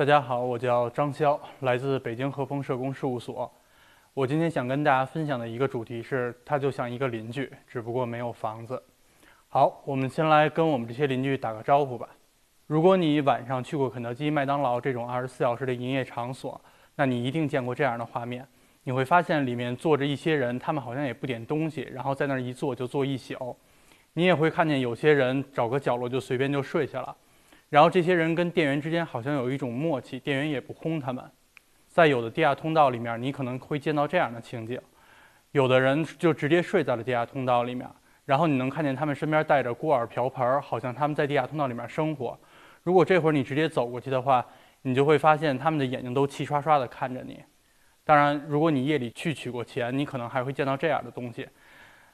大家好，我叫张潇，来自北京和风社工事务所。我今天想跟大家分享的一个主题是，它就像一个邻居，只不过没有房子。好，我们先来跟我们这些邻居打个招呼吧。如果你晚上去过肯德基、麦当劳这种二十四小时的营业场所，那你一定见过这样的画面。你会发现里面坐着一些人，他们好像也不点东西，然后在那儿一坐就坐一宿。你也会看见有些人找个角落就随便就睡下了。然后这些人跟店员之间好像有一种默契，店员也不轰他们。在有的地下通道里面，你可能会见到这样的情景：有的人就直接睡在了地下通道里面，然后你能看见他们身边带着锅碗瓢盆，好像他们在地下通道里面生活。如果这会儿你直接走过去的话，你就会发现他们的眼睛都气刷刷地看着你。当然，如果你夜里去取过钱，你可能还会见到这样的东西。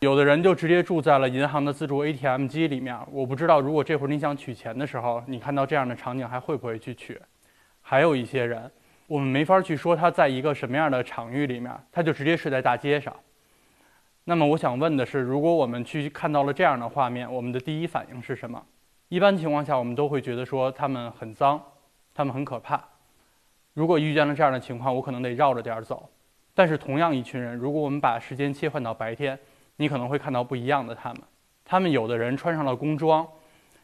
有的人就直接住在了银行的自助 ATM 机里面。我不知道，如果这会儿你想取钱的时候，你看到这样的场景，还会不会去取？还有一些人，我们没法去说他在一个什么样的场域里面，他就直接睡在大街上。那么我想问的是，如果我们去看到了这样的画面，我们的第一反应是什么？一般情况下，我们都会觉得说他们很脏，他们很可怕。如果遇见了这样的情况，我可能得绕着点儿走。但是同样一群人，如果我们把时间切换到白天，你可能会看到不一样的他们，他们有的人穿上了工装，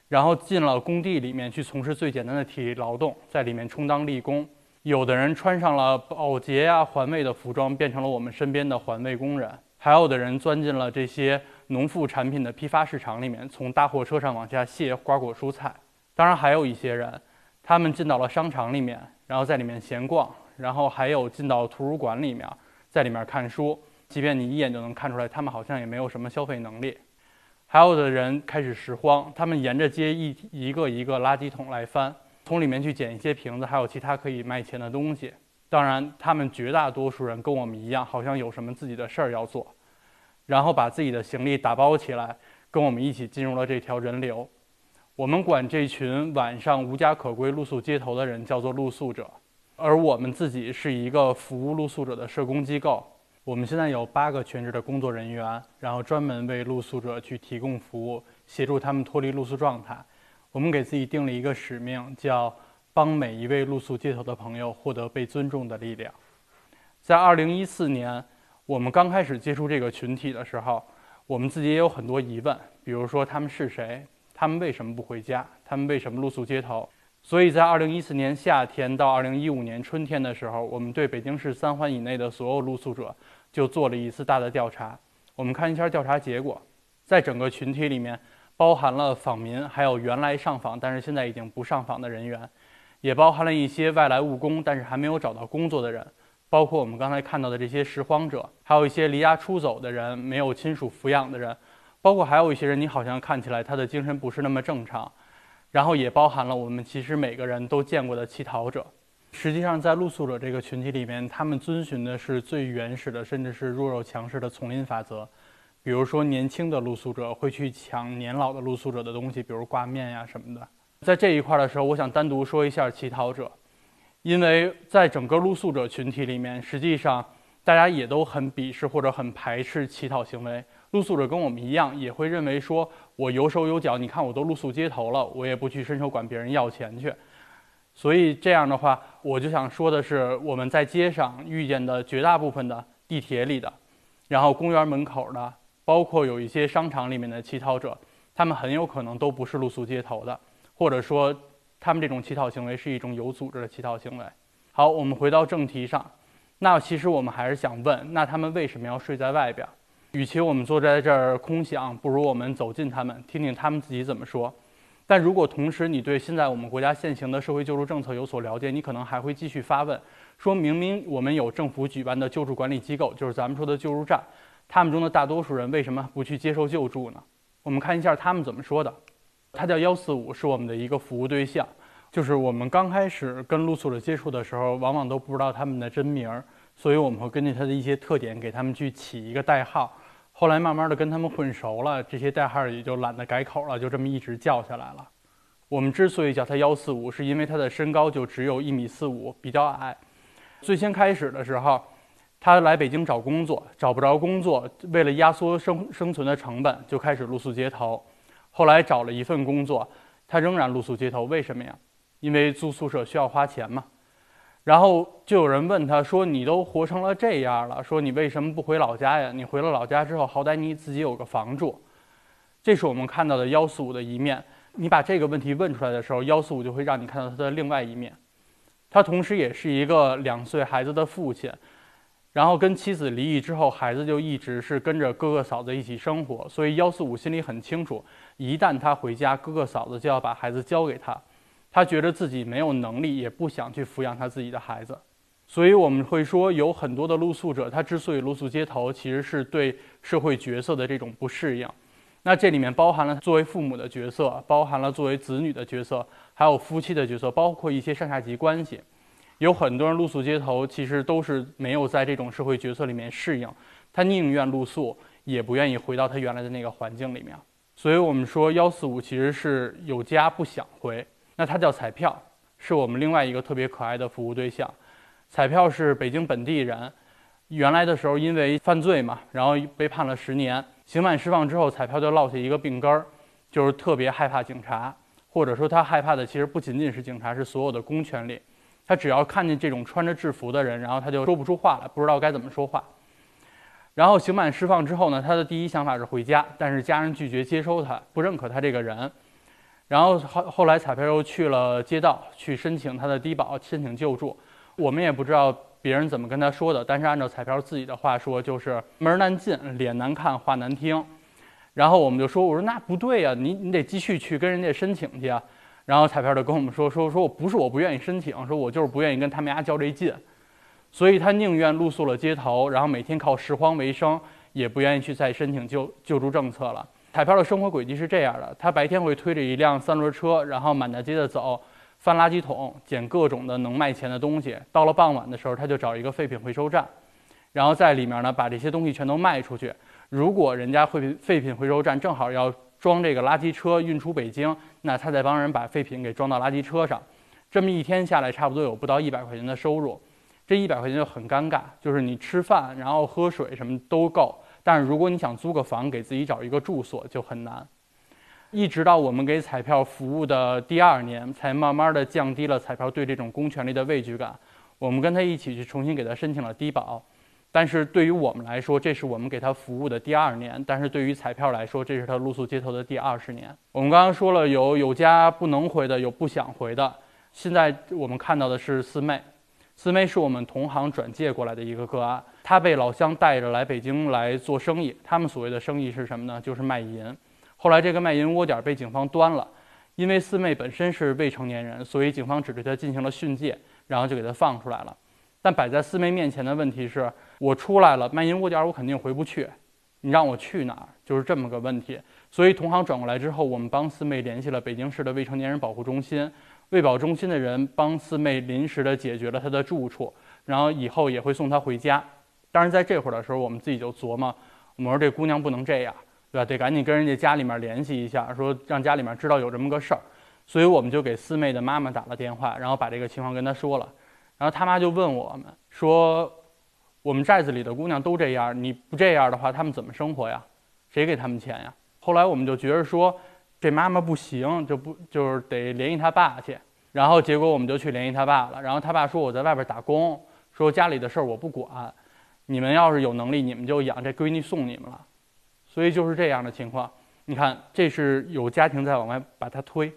然后进了工地里面去从事最简单的体力劳动，在里面充当力工；有的人穿上了保洁呀、环卫的服装，变成了我们身边的环卫工人；还有的人钻进了这些农副产品的批发市场里面，从大货车上往下卸瓜果蔬菜。当然，还有一些人，他们进到了商场里面，然后在里面闲逛；然后还有进到图书馆里面，在里面看书。即便你一眼就能看出来，他们好像也没有什么消费能力。还有的人开始拾荒，他们沿着街一一个一个垃圾桶来翻，从里面去捡一些瓶子，还有其他可以卖钱的东西。当然，他们绝大多数人跟我们一样，好像有什么自己的事儿要做，然后把自己的行李打包起来，跟我们一起进入了这条人流。我们管这群晚上无家可归、露宿街头的人叫做露宿者，而我们自己是一个服务露宿者的社工机构。我们现在有八个全职的工作人员，然后专门为露宿者去提供服务，协助他们脱离露宿状态。我们给自己定了一个使命，叫帮每一位露宿街头的朋友获得被尊重的力量。在二零一四年，我们刚开始接触这个群体的时候，我们自己也有很多疑问，比如说他们是谁，他们为什么不回家，他们为什么露宿街头。所以在二零一四年夏天到二零一五年春天的时候，我们对北京市三环以内的所有露宿者就做了一次大的调查。我们看一下调查结果，在整个群体里面，包含了访民，还有原来上访但是现在已经不上访的人员，也包含了一些外来务工但是还没有找到工作的人，包括我们刚才看到的这些拾荒者，还有一些离家出走的人，没有亲属抚养的人，包括还有一些人，你好像看起来他的精神不是那么正常。然后也包含了我们其实每个人都见过的乞讨者。实际上，在露宿者这个群体里面，他们遵循的是最原始的，甚至是弱肉强食的丛林法则。比如说，年轻的露宿者会去抢年老的露宿者的东西，比如挂面呀什么的。在这一块儿的时候，我想单独说一下乞讨者，因为在整个露宿者群体里面，实际上大家也都很鄙视或者很排斥乞讨行为。露宿者跟我们一样，也会认为说，我有手有脚，你看我都露宿街头了，我也不去伸手管别人要钱去。所以这样的话，我就想说的是，我们在街上遇见的绝大部分的地铁里的，然后公园门口的，包括有一些商场里面的乞讨者，他们很有可能都不是露宿街头的，或者说，他们这种乞讨行为是一种有组织的乞讨行为。好，我们回到正题上，那其实我们还是想问，那他们为什么要睡在外边？与其我们坐在这儿空想，不如我们走近他们，听听他们自己怎么说。但如果同时你对现在我们国家现行的社会救助政策有所了解，你可能还会继续发问：说明明我们有政府举办的救助管理机构，就是咱们说的救助站，他们中的大多数人为什么不去接受救助呢？我们看一下他们怎么说的。他叫幺四五，是我们的一个服务对象。就是我们刚开始跟露宿者接触的时候，往往都不知道他们的真名，所以我们会根据他的一些特点给他们去起一个代号。后来慢慢的跟他们混熟了，这些代号也就懒得改口了，就这么一直叫下来了。我们之所以叫他幺四五，是因为他的身高就只有一米四五，比较矮。最先开始的时候，他来北京找工作，找不着工作，为了压缩生生存的成本，就开始露宿街头。后来找了一份工作，他仍然露宿街头。为什么呀？因为租宿舍需要花钱嘛。然后就有人问他说：“你都活成了这样了，说你为什么不回老家呀？你回了老家之后，好歹你自己有个房住。”这是我们看到的幺四五的一面。你把这个问题问出来的时候，幺四五就会让你看到他的另外一面。他同时也是一个两岁孩子的父亲，然后跟妻子离异之后，孩子就一直是跟着哥哥嫂子一起生活。所以幺四五心里很清楚，一旦他回家，哥哥嫂子就要把孩子交给他。他觉得自己没有能力，也不想去抚养他自己的孩子，所以我们会说，有很多的露宿者，他之所以露宿街头，其实是对社会角色的这种不适应。那这里面包含了作为父母的角色，包含了作为子女的角色，还有夫妻的角色，包括一些上下级关系。有很多人露宿街头，其实都是没有在这种社会角色里面适应，他宁愿露宿，也不愿意回到他原来的那个环境里面。所以我们说，幺四五其实是有家不想回。那它叫彩票，是我们另外一个特别可爱的服务对象。彩票是北京本地人，原来的时候因为犯罪嘛，然后被判了十年，刑满释放之后，彩票就落下一个病根儿，就是特别害怕警察，或者说他害怕的其实不仅仅是警察，是所有的公权力。他只要看见这种穿着制服的人，然后他就说不出话来，不知道该怎么说话。然后刑满释放之后呢，他的第一想法是回家，但是家人拒绝接收他，不认可他这个人。然后后后来彩票又去了街道去申请他的低保，申请救助。我们也不知道别人怎么跟他说的，但是按照彩票自己的话说，就是门难进，脸难看，话难听。然后我们就说，我说那不对呀，你你得继续去跟人家申请去啊。然后彩票就跟我们说，说说我不是我不愿意申请，说我就是不愿意跟他们家较这劲，所以他宁愿露宿了街头，然后每天靠拾荒为生，也不愿意去再申请救救助政策了。彩票的生活轨迹是这样的：他白天会推着一辆三轮车，然后满大街的走，翻垃圾桶，捡各种的能卖钱的东西。到了傍晚的时候，他就找一个废品回收站，然后在里面呢把这些东西全都卖出去。如果人家废品废品回收站正好要装这个垃圾车运出北京，那他再帮人把废品给装到垃圾车上。这么一天下来，差不多有不到一百块钱的收入。这一百块钱就很尴尬，就是你吃饭，然后喝水什么都够。但是如果你想租个房给自己找一个住所就很难，一直到我们给彩票服务的第二年，才慢慢的降低了彩票对这种公权力的畏惧感。我们跟他一起去重新给他申请了低保，但是对于我们来说，这是我们给他服务的第二年；但是对于彩票来说，这是他露宿街头的第二十年。我们刚刚说了，有有家不能回的，有不想回的。现在我们看到的是四妹，四妹是我们同行转介过来的一个个案。她被老乡带着来北京来做生意，他们所谓的生意是什么呢？就是卖淫。后来这个卖淫窝点被警方端了，因为四妹本身是未成年人，所以警方只对她进行了训诫，然后就给她放出来了。但摆在四妹面前的问题是：我出来了，卖淫窝点我肯定回不去，你让我去哪儿？就是这么个问题。所以同行转过来之后，我们帮四妹联系了北京市的未成年人保护中心，卫保中心的人帮四妹临时的解决了她的住处，然后以后也会送她回家。但是在这会儿的时候，我们自己就琢磨，我们说这姑娘不能这样，对吧？得赶紧跟人家家里面联系一下，说让家里面知道有这么个事儿。所以我们就给四妹的妈妈打了电话，然后把这个情况跟她说了。然后他妈就问我们说：“我们寨子里的姑娘都这样，你不这样的话，他们怎么生活呀？谁给他们钱呀？”后来我们就觉得说，这妈妈不行，就不就是得联系他爸去。然后结果我们就去联系他爸了。然后他爸说：“我在外边打工，说家里的事儿我不管。”你们要是有能力，你们就养这闺女送你们了，所以就是这样的情况。你看，这是有家庭在往外把他推。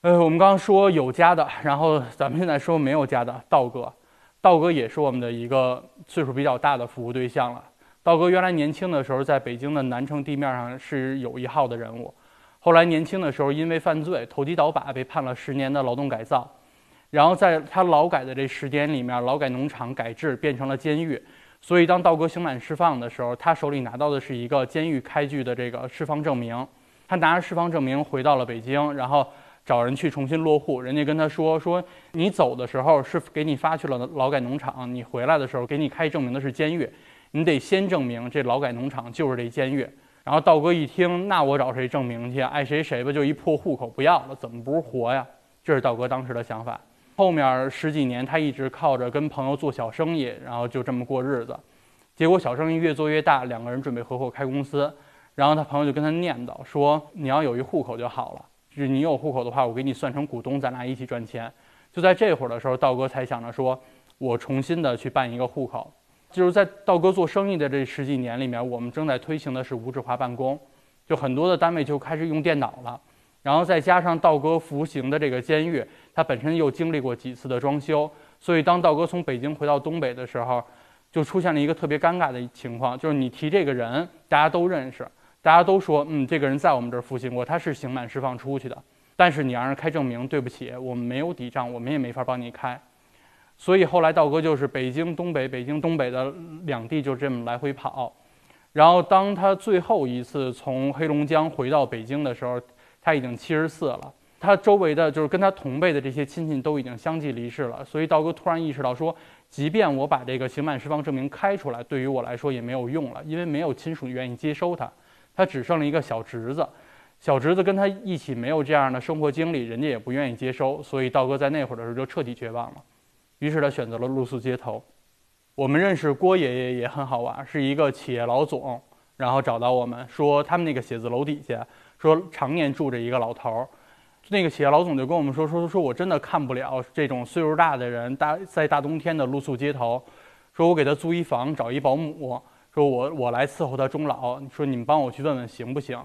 呃，我们刚刚说有家的，然后咱们现在说没有家的，道哥，道哥也是我们的一个岁数比较大的服务对象了。道哥原来年轻的时候在北京的南城地面上是有一号的人物，后来年轻的时候因为犯罪投机倒把被判了十年的劳动改造。然后在他劳改的这十年里面，劳改农场改制变成了监狱，所以当道哥刑满释放的时候，他手里拿到的是一个监狱开具的这个释放证明。他拿着释放证明回到了北京，然后找人去重新落户。人家跟他说：“说你走的时候是给你发去了劳改农场，你回来的时候给你开证明的是监狱，你得先证明这劳改农场就是这监狱。”然后道哥一听，那我找谁证明去？爱谁谁吧，就一破户口不要了，怎么不是活呀？这是道哥当时的想法。后面十几年，他一直靠着跟朋友做小生意，然后就这么过日子。结果小生意越做越大，两个人准备合伙开公司。然后他朋友就跟他念叨说：“你要有一户口就好了。”就是你有户口的话，我给你算成股东，咱俩一起赚钱。就在这会儿的时候，道哥才想着说，我重新的去办一个户口。就是在道哥做生意的这十几年里面，我们正在推行的是无纸化办公，就很多的单位就开始用电脑了。然后再加上道哥服刑的这个监狱，它本身又经历过几次的装修，所以当道哥从北京回到东北的时候，就出现了一个特别尴尬的情况，就是你提这个人，大家都认识，大家都说，嗯，这个人在我们这儿服刑过，他是刑满释放出去的。但是你让人开证明，对不起，我们没有抵账，我们也没法帮你开。所以后来道哥就是北京东北、北京东北的两地就这么来回跑。然后当他最后一次从黑龙江回到北京的时候，他已经七十四了。他周围的就是跟他同辈的这些亲戚都已经相继离世了。所以道哥突然意识到说，即便我把这个刑满释放证明开出来，对于我来说也没有用了，因为没有亲属愿意接收他，他只剩了一个小侄子。小侄子跟他一起没有这样的生活经历，人家也不愿意接收，所以道哥在那会儿的时候就彻底绝望了。于是他选择了露宿街头。我们认识郭爷爷也很好玩，是一个企业老总，然后找到我们说他们那个写字楼底下说常年住着一个老头儿。那个企业老总就跟我们说说说我真的看不了这种岁数大的人大在大冬天的露宿街头，说我给他租一房，找一保姆，说我我来伺候他终老。说你们帮我去问问行不行？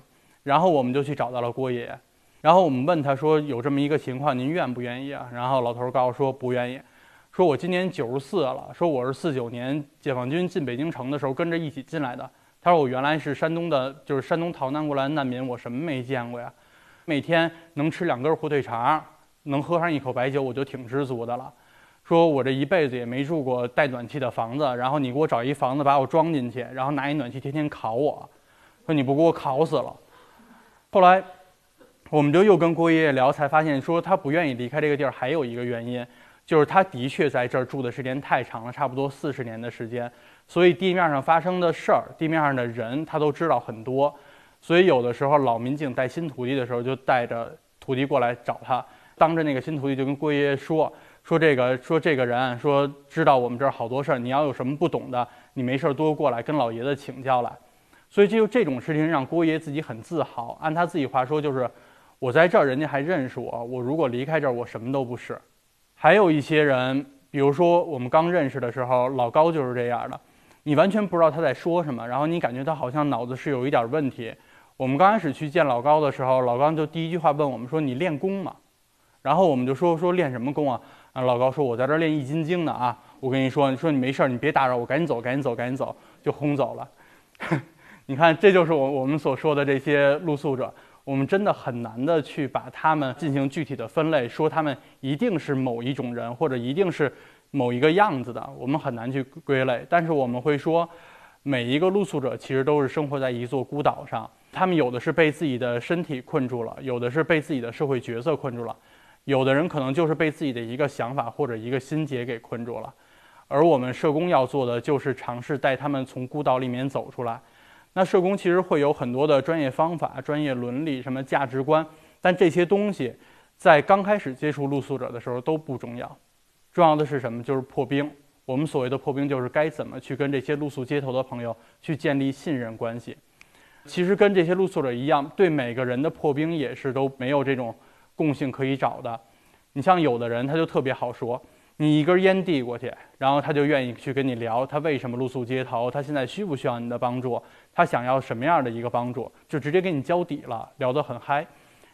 然后我们就去找到了郭爷爷，然后我们问他说：“有这么一个情况，您愿不愿意啊？”然后老头儿告诉说：“不愿意。”说：“我今年九十四了。”说：“我是四九年解放军进北京城的时候跟着一起进来的。”他说：“我原来是山东的，就是山东逃难过来的难民，我什么没见过呀？每天能吃两根火腿肠，能喝上一口白酒，我就挺知足的了。说我这一辈子也没住过带暖气的房子，然后你给我找一房子把我装进去，然后拿一暖气天天烤我，说你不给我烤死了。”后来，我们就又跟郭爷爷聊，才发现说他不愿意离开这个地儿，还有一个原因，就是他的确在这儿住的时间太长了，差不多四十年的时间，所以地面上发生的事儿，地面上的人他都知道很多，所以有的时候老民警带新徒弟的时候，就带着徒弟过来找他，当着那个新徒弟就跟郭爷爷说说这个说这个人说知道我们这儿好多事儿，你要有什么不懂的，你没事多过来跟老爷子请教来。所以就这种事情让郭爷自己很自豪。按他自己话说，就是我在这儿，人家还认识我。我如果离开这儿，我什么都不是。还有一些人，比如说我们刚认识的时候，老高就是这样的，你完全不知道他在说什么，然后你感觉他好像脑子是有一点问题。我们刚开始去见老高的时候，老高就第一句话问我们说：“你练功吗？”然后我们就说：“说练什么功啊？”啊，老高说：“我在这练易筋经呢啊！我跟你说，你说你没事，你别打扰我，赶紧走，赶紧走，赶紧走，就轰走了。”你看，这就是我我们所说的这些露宿者，我们真的很难的去把他们进行具体的分类，说他们一定是某一种人，或者一定是某一个样子的，我们很难去归类。但是我们会说，每一个露宿者其实都是生活在一座孤岛上，他们有的是被自己的身体困住了，有的是被自己的社会角色困住了，有的人可能就是被自己的一个想法或者一个心结给困住了。而我们社工要做的就是尝试带他们从孤岛里面走出来。那社工其实会有很多的专业方法、专业伦理、什么价值观，但这些东西在刚开始接触露宿者的时候都不重要，重要的是什么？就是破冰。我们所谓的破冰，就是该怎么去跟这些露宿街头的朋友去建立信任关系。其实跟这些露宿者一样，对每个人的破冰也是都没有这种共性可以找的。你像有的人他就特别好说。你一根烟递过去，然后他就愿意去跟你聊，他为什么露宿街头，他现在需不需要你的帮助，他想要什么样的一个帮助，就直接给你交底了，聊得很嗨。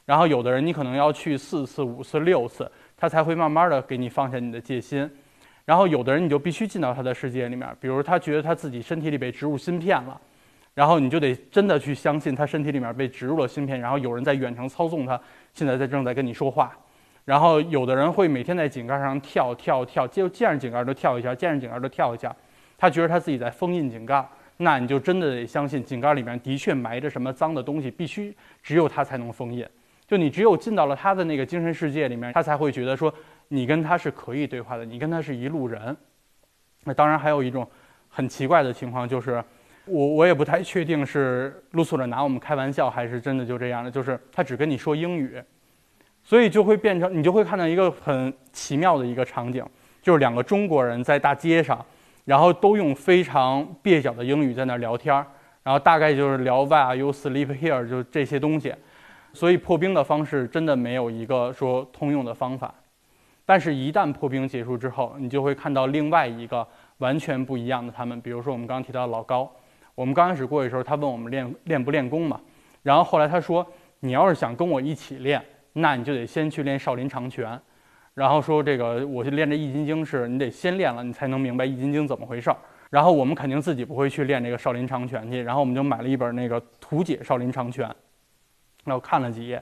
然后有的人你可能要去四次、五次、六次，他才会慢慢的给你放下你的戒心。然后有的人你就必须进到他的世界里面，比如他觉得他自己身体里被植入芯片了，然后你就得真的去相信他身体里面被植入了芯片，然后有人在远程操纵他，现在在正在跟你说话。然后有的人会每天在井盖上跳跳跳，就见着井盖就跳一下，见着井盖就跳一下，他觉得他自己在封印井盖，那你就真的得相信井盖里面的确埋着什么脏的东西，必须只有他才能封印。就你只有进到了他的那个精神世界里面，他才会觉得说你跟他是可以对话的，你跟他是一路人。那当然还有一种很奇怪的情况，就是我我也不太确定是露宿者拿我们开玩笑，还是真的就这样的，就是他只跟你说英语。所以就会变成，你就会看到一个很奇妙的一个场景，就是两个中国人在大街上，然后都用非常蹩脚的英语在那聊天儿，然后大概就是聊 Why are you sleep here？就这些东西。所以破冰的方式真的没有一个说通用的方法。但是，一旦破冰结束之后，你就会看到另外一个完全不一样的他们。比如说，我们刚刚提到老高，我们刚开始过去的时候，他问我们练练不练功嘛？然后后来他说，你要是想跟我一起练，那你就得先去练少林长拳。然后说这个，我去练这易筋经是你得先练了，你才能明白易筋经怎么回事儿。然后我们肯定自己不会去练这个少林长拳去，然后我们就买了一本那个图解少林长拳，然后看了几页，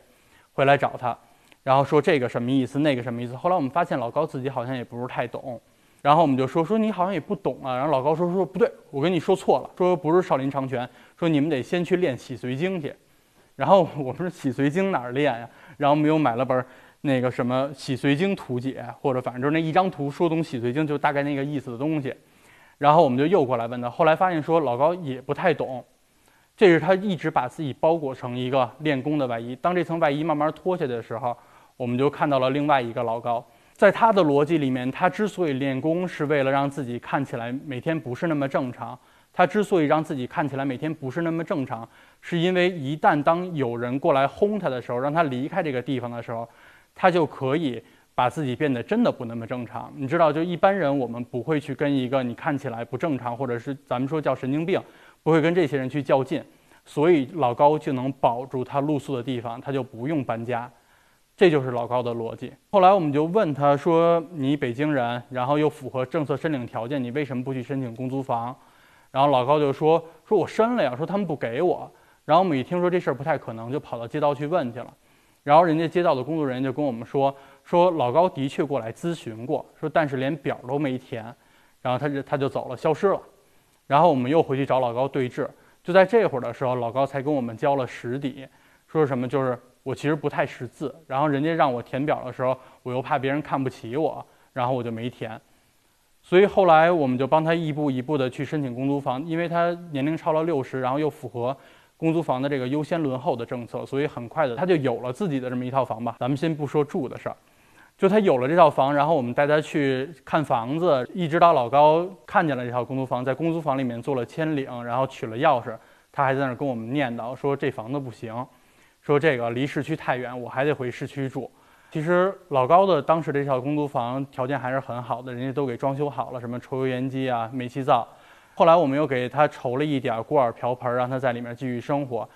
回来找他。然后说这个什么意思，那个什么意思。后来我们发现老高自己好像也不是太懂，然后我们就说说你好像也不懂啊。然后老高说说不对，我跟你说错了，说不是少林长拳，说你们得先去练洗髓经去。然后我说洗髓经哪儿练呀？然后我们又买了本那个什么洗髓经图解，或者反正就是那一张图说懂洗髓经就大概那个意思的东西。然后我们就又过来问他，后来发现说老高也不太懂，这是他一直把自己包裹成一个练功的外衣。当这层外衣慢慢脱下的时候。我们就看到了另外一个老高，在他的逻辑里面，他之所以练功是为了让自己看起来每天不是那么正常。他之所以让自己看起来每天不是那么正常，是因为一旦当有人过来轰他的时候，让他离开这个地方的时候，他就可以把自己变得真的不那么正常。你知道，就一般人我们不会去跟一个你看起来不正常，或者是咱们说叫神经病，不会跟这些人去较劲，所以老高就能保住他露宿的地方，他就不用搬家。这就是老高的逻辑。后来我们就问他说：“你北京人，然后又符合政策申领条件，你为什么不去申请公租房？”然后老高就说：“说我申了呀，说他们不给我。”然后我们一听说这事儿不太可能，就跑到街道去问去了。然后人家街道的工作人员就跟我们说：“说老高的确过来咨询过，说但是连表都没填，然后他就他就走了，消失了。”然后我们又回去找老高对峙。就在这会儿的时候，老高才跟我们交了实底，说什么就是。我其实不太识字，然后人家让我填表的时候，我又怕别人看不起我，然后我就没填。所以后来我们就帮他一步一步的去申请公租房，因为他年龄超了六十，然后又符合公租房的这个优先轮候的政策，所以很快的他就有了自己的这么一套房吧。咱们先不说住的事儿，就他有了这套房，然后我们带他去看房子，一直到老高看见了这套公租房，在公租房里面做了签领，然后取了钥匙，他还在那儿跟我们念叨说这房子不行。说这个离市区太远，我还得回市区住。其实老高的当时这套公租房条件还是很好的，人家都给装修好了，什么抽油烟机啊、煤气灶。后来我们又给他筹了一点锅碗瓢盆，让他在里面继续生活。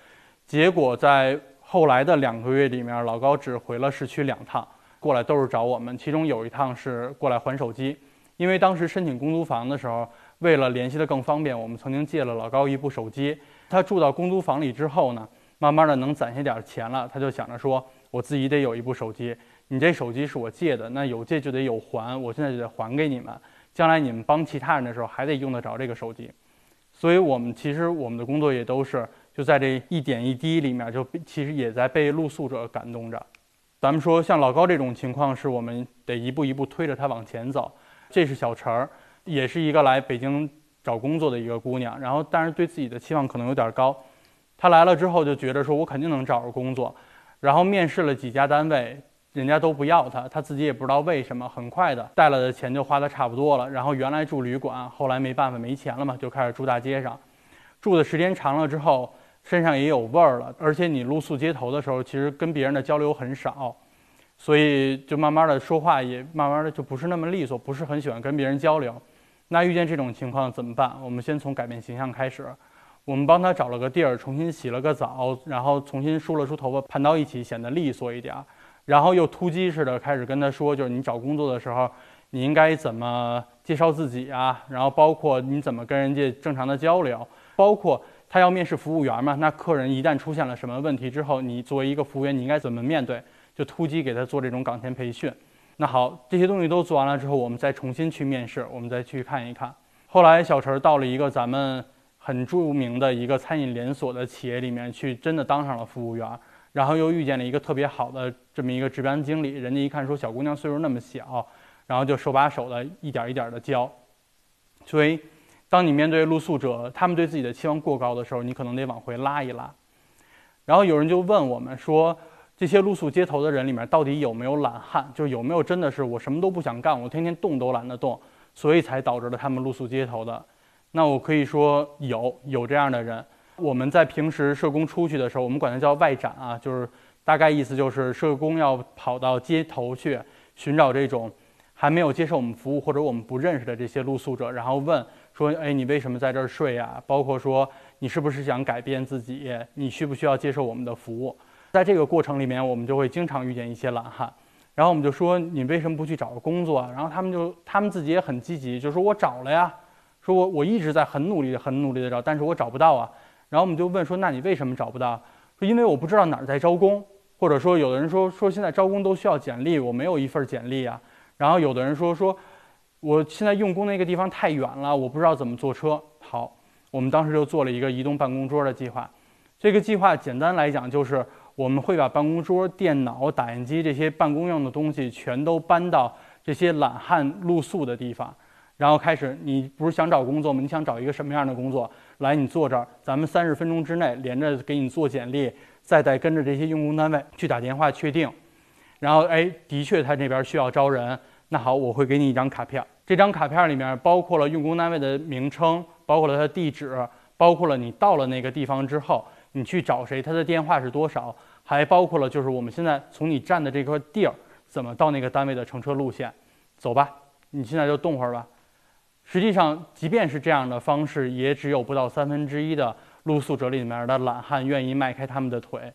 结果在后来的两个月里面，老高只回了市区两趟，过来都是找我们。其中有一趟是过来还手机，因为当时申请公租房的时候，为了联系的更方便，我们曾经借了老高一部手机。他住到公租房里之后呢？慢慢的能攒下点钱了，他就想着说，我自己得有一部手机。你这手机是我借的，那有借就得有还，我现在就得还给你们。将来你们帮其他人的时候，还得用得着这个手机。所以，我们其实我们的工作也都是就在这一点一滴里面，就其实也在被露宿者感动着。咱们说像老高这种情况，是我们得一步一步推着他往前走。这是小陈儿，也是一个来北京找工作的一个姑娘，然后但是对自己的期望可能有点高。他来了之后就觉得说，我肯定能找着工作，然后面试了几家单位，人家都不要他，他自己也不知道为什么。很快的带来的钱就花的差不多了，然后原来住旅馆，后来没办法没钱了嘛，就开始住大街上。住的时间长了之后，身上也有味儿了，而且你露宿街头的时候，其实跟别人的交流很少，所以就慢慢的说话也慢慢的就不是那么利索，不是很喜欢跟别人交流。那遇见这种情况怎么办？我们先从改变形象开始。我们帮他找了个地儿，重新洗了个澡，然后重新梳了梳头发，盘到一起，显得利索一点。然后又突击似的开始跟他说，就是你找工作的时候，你应该怎么介绍自己啊？然后包括你怎么跟人家正常的交流，包括他要面试服务员嘛，那客人一旦出现了什么问题之后，你作为一个服务员，你应该怎么面对？就突击给他做这种岗前培训。那好，这些东西都做完了之后，我们再重新去面试，我们再去看一看。后来小陈到了一个咱们。很著名的一个餐饮连锁的企业里面去，真的当上了服务员，然后又遇见了一个特别好的这么一个值班经理，人家一看说小姑娘岁数那么小，然后就手把手的一点一点的教。所以，当你面对露宿者，他们对自己的期望过高的时候，你可能得往回拉一拉。然后有人就问我们说，这些露宿街头的人里面到底有没有懒汉？就有没有真的是我什么都不想干，我天天动都懒得动，所以才导致了他们露宿街头的？那我可以说有有这样的人，我们在平时社工出去的时候，我们管他叫外展啊，就是大概意思就是社工要跑到街头去寻找这种还没有接受我们服务或者我们不认识的这些露宿者，然后问说：“哎，你为什么在这儿睡呀？”包括说你是不是想改变自己？你需不需要接受我们的服务？在这个过程里面，我们就会经常遇见一些懒汉，然后我们就说：“你为什么不去找个工作？”然后他们就他们自己也很积极，就说：“我找了呀，说我我一直在很努力、很努力的找，但是我找不到啊。”然后我们就问说：“那你为什么找不到？”说：“因为我不知道哪儿在招工。”或者说，有的人说说现在招工都需要简历，我没有一份简历啊。然后有的人说说，我现在用工那个地方太远了，我不知道怎么坐车。好，我们当时就做了一个移动办公桌的计划。这个计划简单来讲就是，我们会把办公桌、电脑、打印机这些办公用的东西全都搬到这些懒汉露宿的地方，然后开始，你不是想找工作吗？你想找一个什么样的工作？来，你坐这儿，咱们三十分钟之内连着给你做简历。再再跟着这些用工单位去打电话确定，然后哎，的确他这边需要招人，那好，我会给你一张卡片。这张卡片里面包括了用工单位的名称，包括了他的地址，包括了你到了那个地方之后你去找谁，他的电话是多少，还包括了就是我们现在从你站的这块地儿怎么到那个单位的乘车路线。走吧，你现在就动会儿吧。实际上，即便是这样的方式，也只有不到三分之一的。露宿者里面的懒汉愿意迈开他们的腿，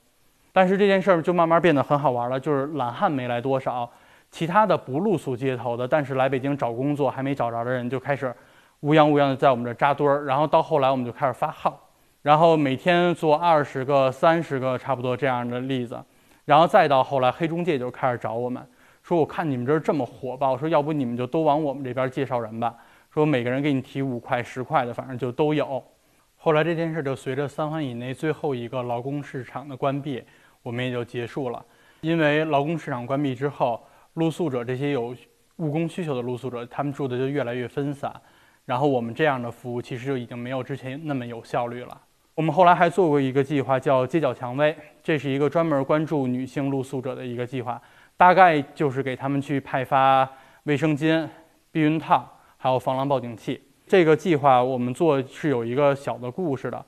但是这件事儿就慢慢变得很好玩了。就是懒汉没来多少，其他的不露宿街头的，但是来北京找工作还没找着的人就开始乌泱乌泱的在我们这扎堆儿。然后到后来我们就开始发号，然后每天做二十个、三十个差不多这样的例子，然后再到后来黑中介就开始找我们，说我看你们这儿这么火爆，说要不你们就都往我们这边介绍人吧，说每个人给你提五块、十块的，反正就都有。后来这件事就随着三环以内最后一个劳工市场的关闭，我们也就结束了。因为劳工市场关闭之后，露宿者这些有务工需求的露宿者，他们住的就越来越分散，然后我们这样的服务其实就已经没有之前那么有效率了。我们后来还做过一个计划，叫“街角蔷薇”，这是一个专门关注女性露宿者的一个计划，大概就是给他们去派发卫生巾、避孕套，还有防狼报警器。这个计划我们做是有一个小的故事的，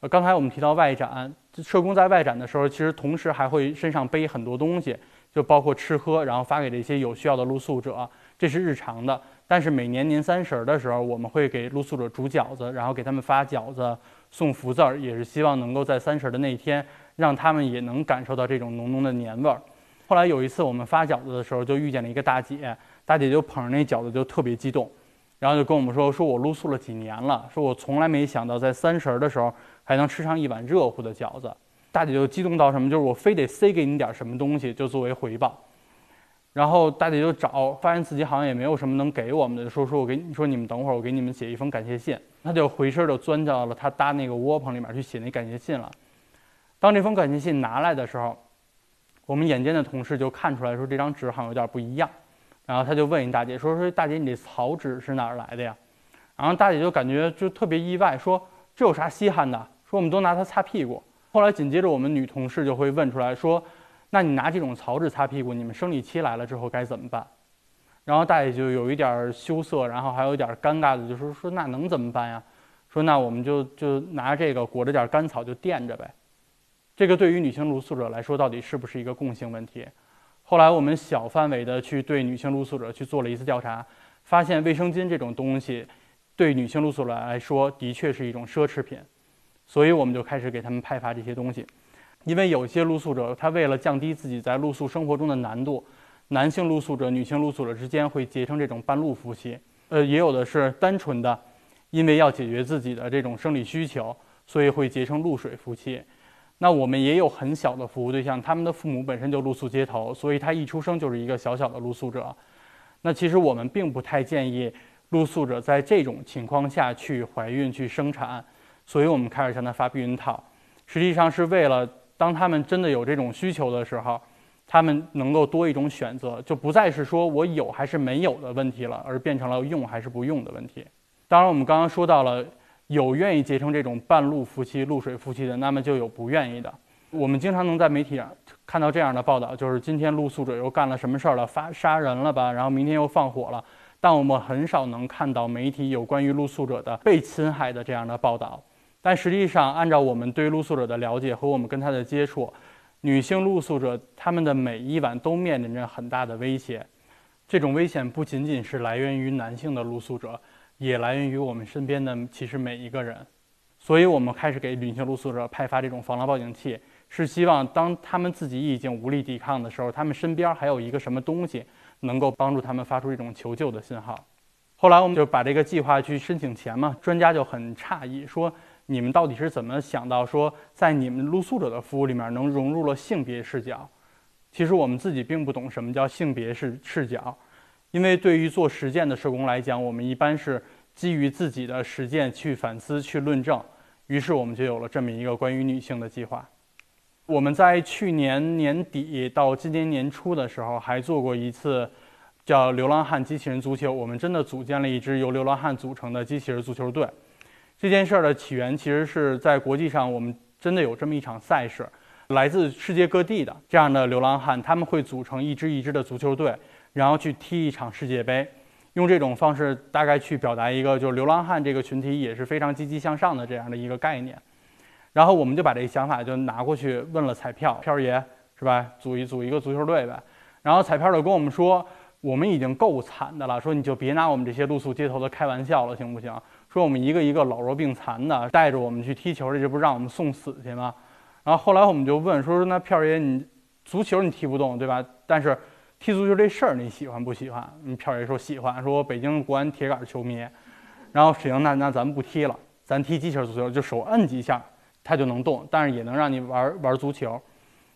呃，刚才我们提到外展，社工在外展的时候，其实同时还会身上背很多东西，就包括吃喝，然后发给这些有需要的露宿者，这是日常的。但是每年年三十的时候，我们会给露宿者煮饺子，然后给他们发饺子、送福字儿，也是希望能够在三十的那一天，让他们也能感受到这种浓浓的年味儿。后来有一次我们发饺子的时候，就遇见了一个大姐，大姐就捧着那饺子就特别激动。然后就跟我们说，说我露宿了几年了，说我从来没想到在三十的时候还能吃上一碗热乎的饺子。大姐就激动到什么，就是我非得塞给你点什么东西，就作为回报。然后大姐就找，发现自己好像也没有什么能给我们的，说说我给你说你们等会儿，我给你们写一封感谢信。他就回身就钻到了他搭那个窝棚里面去写那感谢信了。当这封感谢信拿来的时候，我们眼尖的同事就看出来说这张纸好像有点不一样。然后他就问一大姐说：“说大姐，你这草纸是哪儿来的呀？”然后大姐就感觉就特别意外，说：“这有啥稀罕的？说我们都拿它擦屁股。”后来紧接着我们女同事就会问出来说：“那你拿这种草纸擦屁股，你们生理期来了之后该怎么办？”然后大姐就有一点羞涩，然后还有一点尴尬的就说：“说那能怎么办呀？说那我们就就拿这个裹着点干草就垫着呗。”这个对于女性露宿者来说，到底是不是一个共性问题？后来我们小范围的去对女性露宿者去做了一次调查，发现卫生巾这种东西，对女性露宿者来说的确是一种奢侈品，所以我们就开始给他们派发这些东西。因为有些露宿者，他为了降低自己在露宿生活中的难度，男性露宿者、女性露宿者之间会结成这种半露夫妻。呃，也有的是单纯的，因为要解决自己的这种生理需求，所以会结成露水夫妻。那我们也有很小的服务对象，他们的父母本身就露宿街头，所以他一出生就是一个小小的露宿者。那其实我们并不太建议露宿者在这种情况下去怀孕去生产，所以我们开始向他发避孕套，实际上是为了当他们真的有这种需求的时候，他们能够多一种选择，就不再是说我有还是没有的问题了，而变成了用还是不用的问题。当然，我们刚刚说到了。有愿意结成这种半路夫妻、露水夫妻的，那么就有不愿意的。我们经常能在媒体上看到这样的报道，就是今天露宿者又干了什么事儿了，发杀人了吧，然后明天又放火了。但我们很少能看到媒体有关于露宿者的被侵害的这样的报道。但实际上，按照我们对露宿者的了解和我们跟他的接触，女性露宿者她们的每一晚都面临着很大的威胁。这种危险不仅仅是来源于男性的露宿者，也来源于我们身边的其实每一个人。所以，我们开始给女性露宿者派发这种防狼报警器，是希望当他们自己已经无力抵抗的时候，他们身边还有一个什么东西能够帮助他们发出这种求救的信号。后来，我们就把这个计划去申请钱嘛，专家就很诧异，说你们到底是怎么想到说在你们露宿者的服务里面能融入了性别视角？其实我们自己并不懂什么叫性别视视角，因为对于做实践的社工来讲，我们一般是基于自己的实践去反思、去论证。于是我们就有了这么一个关于女性的计划。我们在去年年底到今年年初的时候，还做过一次叫“流浪汉机器人足球”。我们真的组建了一支由流浪汉组成的机器人足球队。这件事儿的起源其实是在国际上，我们真的有这么一场赛事，来自世界各地的这样的流浪汉，他们会组成一支一支的足球队，然后去踢一场世界杯。用这种方式大概去表达一个，就是流浪汉这个群体也是非常积极向上的这样的一个概念。然后我们就把这个想法就拿过去问了彩票，票爷是吧？组一组一个足球队呗。然后彩票就跟我们说，我们已经够惨的了，说你就别拿我们这些露宿街头的开玩笑了，行不行？说我们一个一个老弱病残的带着我们去踢球，这不让我们送死去吗？然后后来我们就问说，那票爷你足球你踢不动对吧？但是。踢足球这事儿你喜欢不喜欢？你，票爷说喜欢，说北京国安铁杆球迷。然后行，那那咱们不踢了，咱踢机器人足球，就手摁几下它就能动，但是也能让你玩玩足球。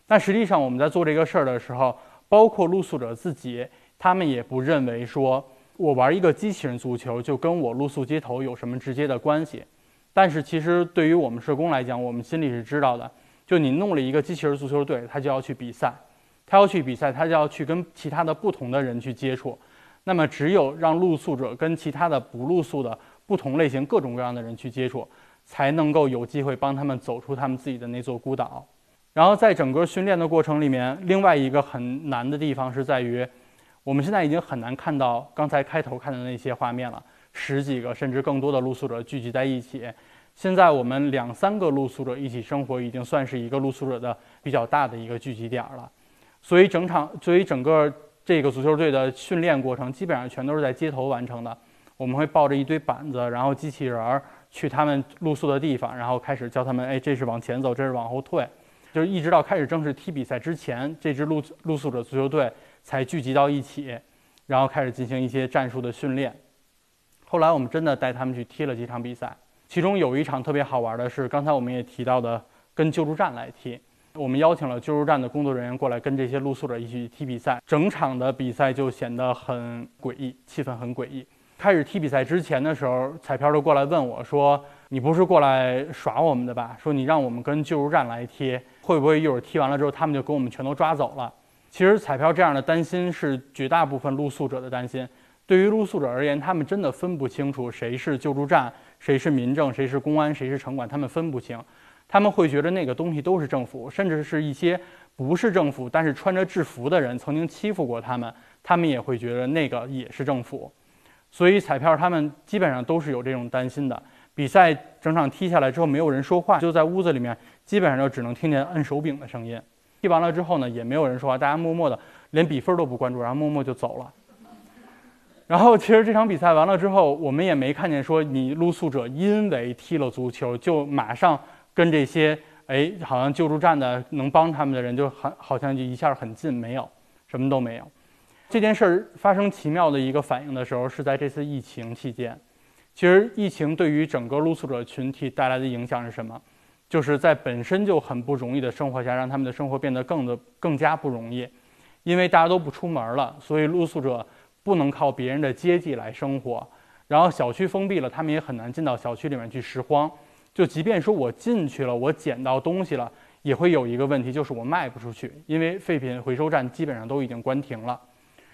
但实际上我们在做这个事儿的时候，包括露宿者自己，他们也不认为说我玩一个机器人足球就跟我露宿街头有什么直接的关系。但是其实对于我们社工来讲，我们心里是知道的，就你弄了一个机器人足球队，他就要去比赛。他要去比赛，他就要去跟其他的不同的人去接触，那么只有让露宿者跟其他的不露宿的不同类型、各种各样的人去接触，才能够有机会帮他们走出他们自己的那座孤岛。然后在整个训练的过程里面，另外一个很难的地方是在于，我们现在已经很难看到刚才开头看的那些画面了，十几个甚至更多的露宿者聚集在一起。现在我们两三个露宿者一起生活，已经算是一个露宿者的比较大的一个聚集点了。所以整场，所以整个这个足球队的训练过程基本上全都是在街头完成的。我们会抱着一堆板子，然后机器人儿去他们露宿的地方，然后开始教他们：哎，这是往前走，这是往后退。就是一直到开始正式踢比赛之前，这支露露宿者足球队才聚集到一起，然后开始进行一些战术的训练。后来我们真的带他们去踢了几场比赛，其中有一场特别好玩的是，刚才我们也提到的，跟救助站来踢。我们邀请了救助站的工作人员过来跟这些露宿者一起踢比赛，整场的比赛就显得很诡异，气氛很诡异。开始踢比赛之前的时候，彩票就过来问我说：“你不是过来耍我们的吧？说你让我们跟救助站来踢，会不会一会儿踢完了之后，他们就给我们全都抓走了？”其实彩票这样的担心是绝大部分露宿者的担心。对于露宿者而言，他们真的分不清楚谁是救助站，谁是民政，谁是公安，谁是城管，他们分不清。他们会觉得那个东西都是政府，甚至是一些不是政府但是穿着制服的人曾经欺负过他们，他们也会觉得那个也是政府。所以彩票他们基本上都是有这种担心的。比赛整场踢下来之后，没有人说话，就在屋子里面，基本上就只能听见摁手柄的声音。踢完了之后呢，也没有人说话，大家默默的连比分都不关注，然后默默就走了。然后其实这场比赛完了之后，我们也没看见说你露宿者因为踢了足球就马上。跟这些哎，好像救助站的能帮他们的人就很好像就一下很近，没有什么都没有。这件事儿发生奇妙的一个反应的时候，是在这次疫情期间。其实疫情对于整个露宿者群体带来的影响是什么？就是在本身就很不容易的生活下，让他们的生活变得更的更加不容易。因为大家都不出门了，所以露宿者不能靠别人的接济来生活。然后小区封闭了，他们也很难进到小区里面去拾荒。就即便说我进去了，我捡到东西了，也会有一个问题，就是我卖不出去，因为废品回收站基本上都已经关停了。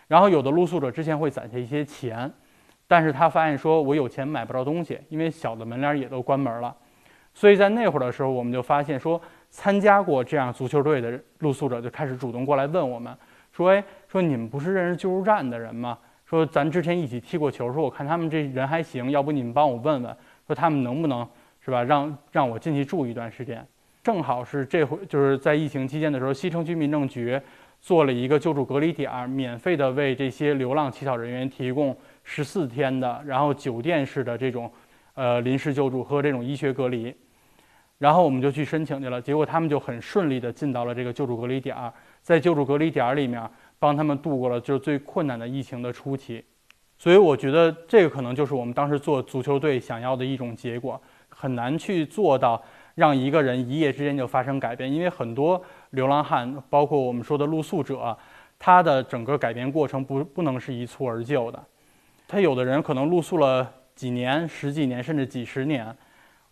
然后有的露宿者之前会攒下一些钱，但是他发现说我有钱买不到东西，因为小的门脸也都关门了。所以在那会儿的时候，我们就发现说，参加过这样足球队的露宿者就开始主动过来问我们，说：“哎，说你们不是认识救助站的人吗？说咱之前一起踢过球，说我看他们这人还行，要不你们帮我问问，说他们能不能。”是吧？让让我进去住一段时间，正好是这回就是在疫情期间的时候，西城区民政局做了一个救助隔离点儿，免费的为这些流浪乞讨人员提供十四天的，然后酒店式的这种呃临时救助和这种医学隔离。然后我们就去申请去了，结果他们就很顺利的进到了这个救助隔离点儿，在救助隔离点儿里面帮他们度过了就是最困难的疫情的初期。所以我觉得这个可能就是我们当时做足球队想要的一种结果，很难去做到。让一个人一夜之间就发生改变，因为很多流浪汉，包括我们说的露宿者，他的整个改变过程不不能是一蹴而就的。他有的人可能露宿了几年、十几年，甚至几十年。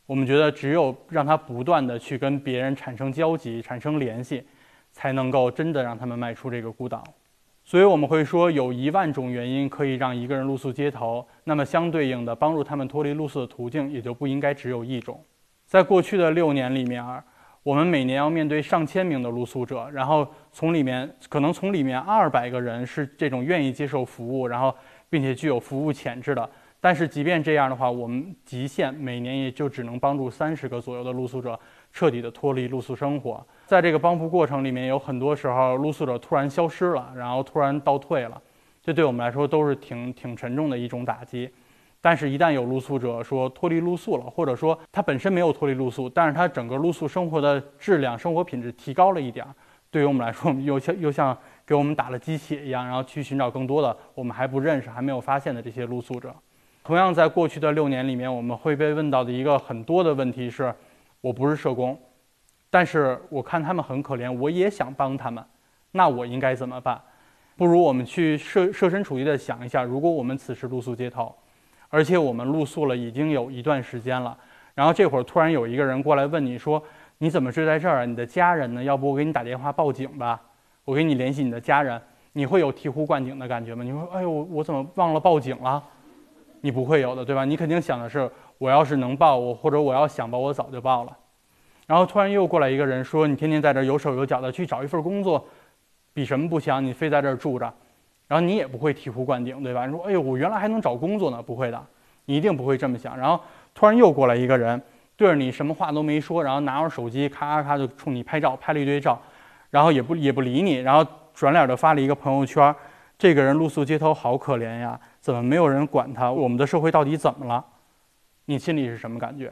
我们觉得只有让他不断的去跟别人产生交集、产生联系，才能够真的让他们迈出这个孤岛。所以我们会说，有一万种原因可以让一个人露宿街头，那么相对应的帮助他们脱离露宿的途径，也就不应该只有一种。在过去的六年里面，我们每年要面对上千名的露宿者，然后从里面可能从里面二百个人是这种愿意接受服务，然后并且具有服务潜质的。但是即便这样的话，我们极限每年也就只能帮助三十个左右的露宿者彻底的脱离露宿生活。在这个帮扶过程里面，有很多时候露宿者突然消失了，然后突然倒退了，这对我们来说都是挺挺沉重的一种打击。但是，一旦有露宿者说脱离露宿了，或者说他本身没有脱离露宿，但是他整个露宿生活的质量、生活品质提高了一点儿，对于我们来说，又像又像给我们打了鸡血一样，然后去寻找更多的我们还不认识、还没有发现的这些露宿者。同样，在过去的六年里面，我们会被问到的一个很多的问题是：我不是社工，但是我看他们很可怜，我也想帮他们，那我应该怎么办？不如我们去设设身处地的想一下，如果我们此时露宿街头。而且我们露宿了已经有一段时间了，然后这会儿突然有一个人过来问你说：“你怎么睡在这儿？你的家人呢？要不我给你打电话报警吧？我给你联系你的家人。”你会有醍醐灌顶的感觉吗？你说：“哎呦，我怎么忘了报警了？”你不会有的，对吧？你肯定想的是：我要是能报，我或者我要想报，我早就报了。然后突然又过来一个人说：“你天天在这儿有手有脚的去找一份工作，比什么不强？你非在这儿住着。”然后你也不会醍醐灌顶，对吧？你说，哎呦，我原来还能找工作呢，不会的，你一定不会这么想。然后突然又过来一个人，对着你什么话都没说，然后拿着手机咔咔咔就冲你拍照，拍了一堆照，然后也不也不理你，然后转脸就发了一个朋友圈。这个人露宿街头，好可怜呀，怎么没有人管他？我们的社会到底怎么了？你心里是什么感觉？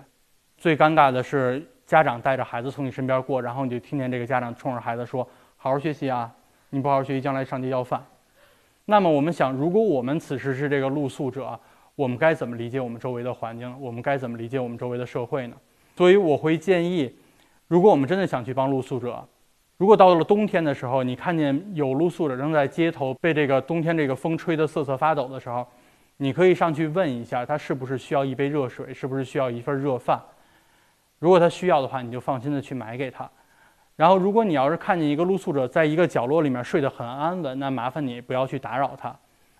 最尴尬的是家长带着孩子从你身边过，然后你就听见这个家长冲着孩子说：“好好学习啊，你不好好学习，将来上街要饭。”那么我们想，如果我们此时是这个露宿者，我们该怎么理解我们周围的环境？我们该怎么理解我们周围的社会呢？所以我会建议，如果我们真的想去帮露宿者，如果到了冬天的时候，你看见有露宿者正在街头被这个冬天这个风吹得瑟瑟发抖的时候，你可以上去问一下他是不是需要一杯热水，是不是需要一份热饭。如果他需要的话，你就放心的去买给他。然后，如果你要是看见一个露宿者在一个角落里面睡得很安稳，那麻烦你不要去打扰他。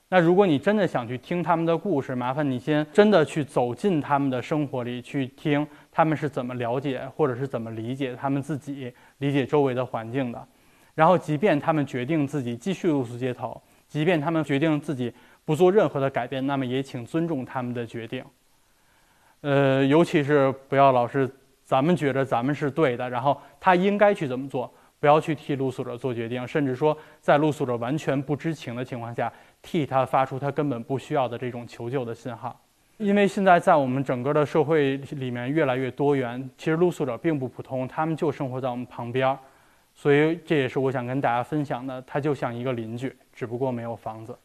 那如果你真的想去听他们的故事，麻烦你先真的去走进他们的生活里去听他们是怎么了解或者是怎么理解他们自己、理解周围的环境的。然后，即便他们决定自己继续露宿街头，即便他们决定自己不做任何的改变，那么也请尊重他们的决定。呃，尤其是不要老是。咱们觉得咱们是对的，然后他应该去怎么做？不要去替露宿者做决定，甚至说在露宿者完全不知情的情况下，替他发出他根本不需要的这种求救的信号。因为现在在我们整个的社会里面越来越多元，其实露宿者并不普通，他们就生活在我们旁边，所以这也是我想跟大家分享的。他就像一个邻居，只不过没有房子。